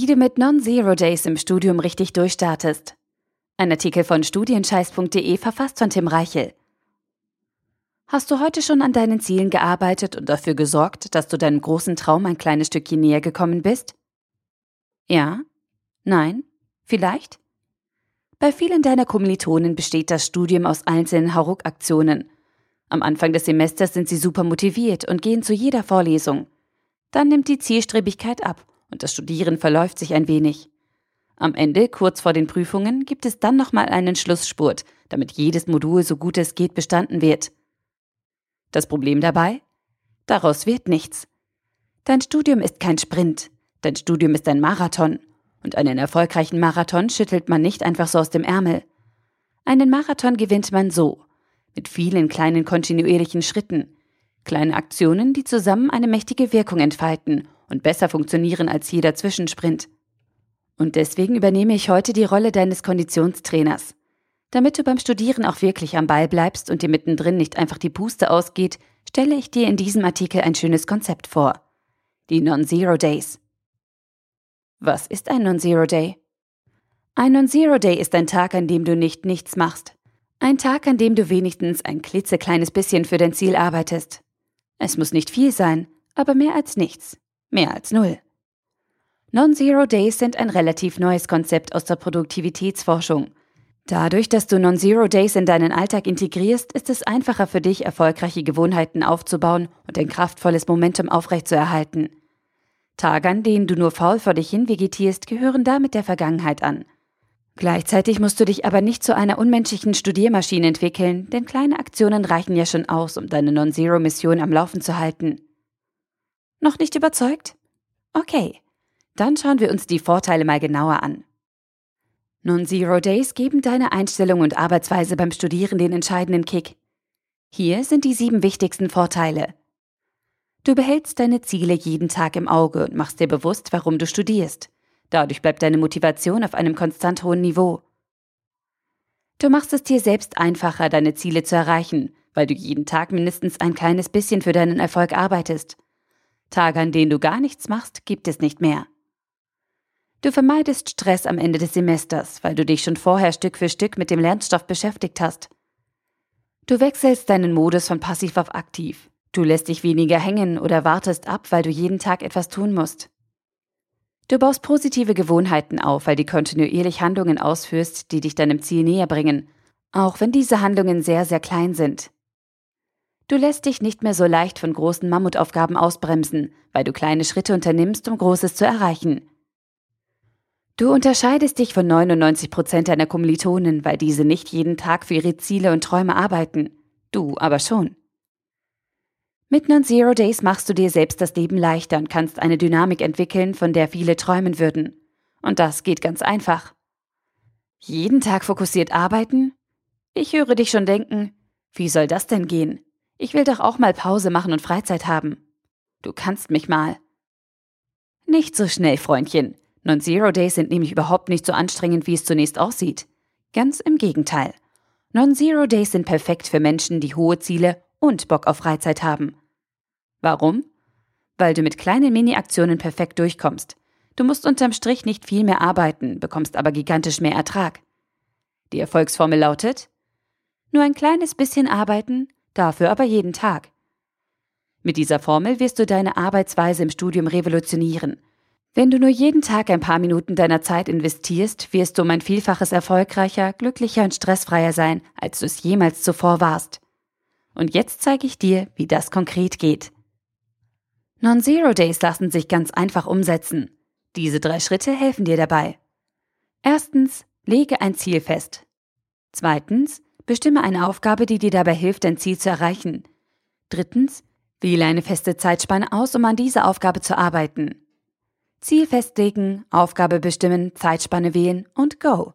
Wie du mit Non-Zero Days im Studium richtig durchstartest. Ein Artikel von studienscheiß.de verfasst von Tim Reichel. Hast du heute schon an deinen Zielen gearbeitet und dafür gesorgt, dass du deinem großen Traum ein kleines Stückchen näher gekommen bist? Ja? Nein? Vielleicht? Bei vielen deiner Kommilitonen besteht das Studium aus einzelnen Hauruck-Aktionen. Am Anfang des Semesters sind sie super motiviert und gehen zu jeder Vorlesung. Dann nimmt die Zielstrebigkeit ab und das Studieren verläuft sich ein wenig. Am Ende, kurz vor den Prüfungen, gibt es dann nochmal einen Schlussspurt, damit jedes Modul so gut es geht bestanden wird. Das Problem dabei? Daraus wird nichts. Dein Studium ist kein Sprint, dein Studium ist ein Marathon. Und einen erfolgreichen Marathon schüttelt man nicht einfach so aus dem Ärmel. Einen Marathon gewinnt man so, mit vielen kleinen kontinuierlichen Schritten, kleine Aktionen, die zusammen eine mächtige Wirkung entfalten und besser funktionieren als jeder Zwischensprint. Und deswegen übernehme ich heute die Rolle deines Konditionstrainers. Damit du beim Studieren auch wirklich am Ball bleibst und dir mittendrin nicht einfach die Puste ausgeht, stelle ich dir in diesem Artikel ein schönes Konzept vor. Die Non-Zero Days. Was ist ein Non-Zero Day? Ein Non-Zero Day ist ein Tag, an dem du nicht nichts machst. Ein Tag, an dem du wenigstens ein klitzekleines bisschen für dein Ziel arbeitest. Es muss nicht viel sein, aber mehr als nichts. Mehr als null. Non-Zero Days sind ein relativ neues Konzept aus der Produktivitätsforschung. Dadurch, dass du Non-Zero Days in deinen Alltag integrierst, ist es einfacher für dich, erfolgreiche Gewohnheiten aufzubauen und ein kraftvolles Momentum aufrechtzuerhalten. Tage, an denen du nur faul vor dich hin vegetierst, gehören damit der Vergangenheit an. Gleichzeitig musst du dich aber nicht zu einer unmenschlichen Studiermaschine entwickeln, denn kleine Aktionen reichen ja schon aus, um deine Non-Zero-Mission am Laufen zu halten. Noch nicht überzeugt? Okay, dann schauen wir uns die Vorteile mal genauer an. Non-Zero Days geben deine Einstellung und Arbeitsweise beim Studieren den entscheidenden Kick. Hier sind die sieben wichtigsten Vorteile. Du behältst deine Ziele jeden Tag im Auge und machst dir bewusst, warum du studierst. Dadurch bleibt deine Motivation auf einem konstant hohen Niveau. Du machst es dir selbst einfacher, deine Ziele zu erreichen, weil du jeden Tag mindestens ein kleines bisschen für deinen Erfolg arbeitest. Tage, an denen du gar nichts machst, gibt es nicht mehr. Du vermeidest Stress am Ende des Semesters, weil du dich schon vorher Stück für Stück mit dem Lernstoff beschäftigt hast. Du wechselst deinen Modus von passiv auf aktiv. Du lässt dich weniger hängen oder wartest ab, weil du jeden Tag etwas tun musst. Du baust positive Gewohnheiten auf, weil du kontinuierlich Handlungen ausführst, die dich deinem Ziel näher bringen, auch wenn diese Handlungen sehr, sehr klein sind. Du lässt dich nicht mehr so leicht von großen Mammutaufgaben ausbremsen, weil du kleine Schritte unternimmst, um Großes zu erreichen. Du unterscheidest dich von 99 Prozent deiner Kommilitonen, weil diese nicht jeden Tag für ihre Ziele und Träume arbeiten. Du aber schon. Mit Non-Zero Days machst du dir selbst das Leben leichter und kannst eine Dynamik entwickeln, von der viele träumen würden. Und das geht ganz einfach. Jeden Tag fokussiert arbeiten? Ich höre dich schon denken, wie soll das denn gehen? Ich will doch auch mal Pause machen und Freizeit haben. Du kannst mich mal. Nicht so schnell, Freundchen. Non-Zero Days sind nämlich überhaupt nicht so anstrengend, wie es zunächst aussieht. Ganz im Gegenteil. Non-Zero Days sind perfekt für Menschen, die hohe Ziele und Bock auf Freizeit haben. Warum? Weil du mit kleinen Mini-Aktionen perfekt durchkommst. Du musst unterm Strich nicht viel mehr arbeiten, bekommst aber gigantisch mehr Ertrag. Die Erfolgsformel lautet: Nur ein kleines bisschen arbeiten, dafür aber jeden Tag. Mit dieser Formel wirst du deine Arbeitsweise im Studium revolutionieren wenn du nur jeden Tag ein paar Minuten deiner Zeit investierst, wirst du um ein Vielfaches erfolgreicher, glücklicher und stressfreier sein, als du es jemals zuvor warst. Und jetzt zeige ich dir, wie das konkret geht. Non-Zero Days lassen sich ganz einfach umsetzen. Diese drei Schritte helfen dir dabei. Erstens, lege ein Ziel fest. Zweitens, bestimme eine Aufgabe, die dir dabei hilft, dein Ziel zu erreichen. Drittens, wähle eine feste Zeitspanne aus, um an dieser Aufgabe zu arbeiten. Ziel festlegen, Aufgabe bestimmen, Zeitspanne wählen und go.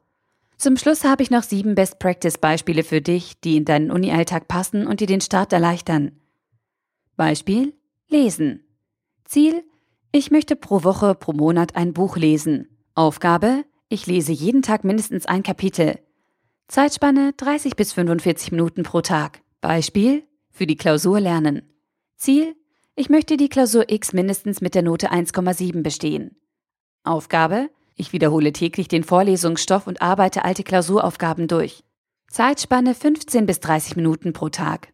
Zum Schluss habe ich noch sieben Best-Practice-Beispiele für dich, die in deinen Uni-Alltag passen und dir den Start erleichtern. Beispiel: Lesen. Ziel: Ich möchte pro Woche, pro Monat ein Buch lesen. Aufgabe: Ich lese jeden Tag mindestens ein Kapitel. Zeitspanne 30 bis 45 Minuten pro Tag. Beispiel: Für die Klausur lernen. Ziel: ich möchte die Klausur X mindestens mit der Note 1,7 bestehen. Aufgabe, ich wiederhole täglich den Vorlesungsstoff und arbeite alte Klausuraufgaben durch. Zeitspanne 15 bis 30 Minuten pro Tag.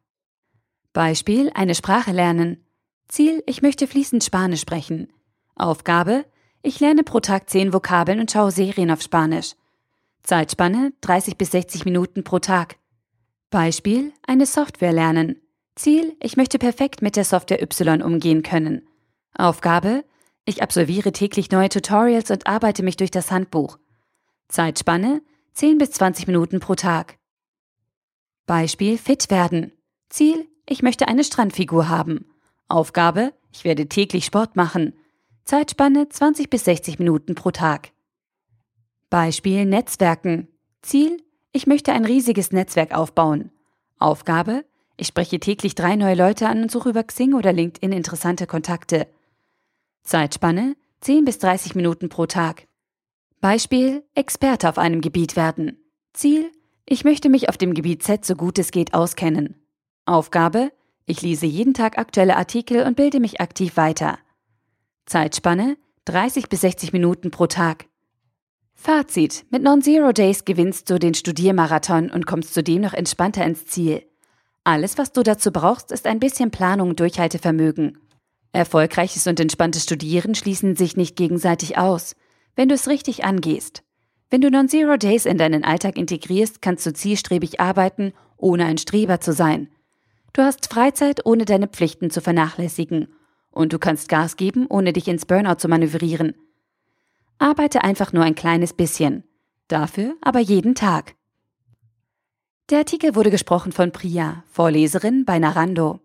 Beispiel, eine Sprache lernen. Ziel, ich möchte fließend Spanisch sprechen. Aufgabe, ich lerne pro Tag 10 Vokabeln und schaue Serien auf Spanisch. Zeitspanne 30 bis 60 Minuten pro Tag. Beispiel, eine Software lernen. Ziel, ich möchte perfekt mit der Software Y umgehen können. Aufgabe, ich absolviere täglich neue Tutorials und arbeite mich durch das Handbuch. Zeitspanne 10 bis 20 Minuten pro Tag. Beispiel fit werden. Ziel, ich möchte eine Strandfigur haben. Aufgabe, ich werde täglich Sport machen. Zeitspanne 20 bis 60 Minuten pro Tag. Beispiel Netzwerken. Ziel, ich möchte ein riesiges Netzwerk aufbauen. Aufgabe, ich spreche täglich drei neue Leute an und suche über Xing oder LinkedIn interessante Kontakte. Zeitspanne 10 bis 30 Minuten pro Tag. Beispiel Experte auf einem Gebiet werden. Ziel Ich möchte mich auf dem Gebiet Z so gut es geht auskennen. Aufgabe Ich lese jeden Tag aktuelle Artikel und bilde mich aktiv weiter. Zeitspanne 30 bis 60 Minuten pro Tag. Fazit. Mit Non-Zero Days gewinnst du den Studiermarathon und kommst zudem noch entspannter ins Ziel. Alles, was du dazu brauchst, ist ein bisschen Planung und Durchhaltevermögen. Erfolgreiches und entspanntes Studieren schließen sich nicht gegenseitig aus, wenn du es richtig angehst. Wenn du Non-Zero Days in deinen Alltag integrierst, kannst du zielstrebig arbeiten, ohne ein Streber zu sein. Du hast Freizeit, ohne deine Pflichten zu vernachlässigen. Und du kannst Gas geben, ohne dich ins Burnout zu manövrieren. Arbeite einfach nur ein kleines bisschen. Dafür aber jeden Tag. Der Artikel wurde gesprochen von Priya, Vorleserin bei Narando.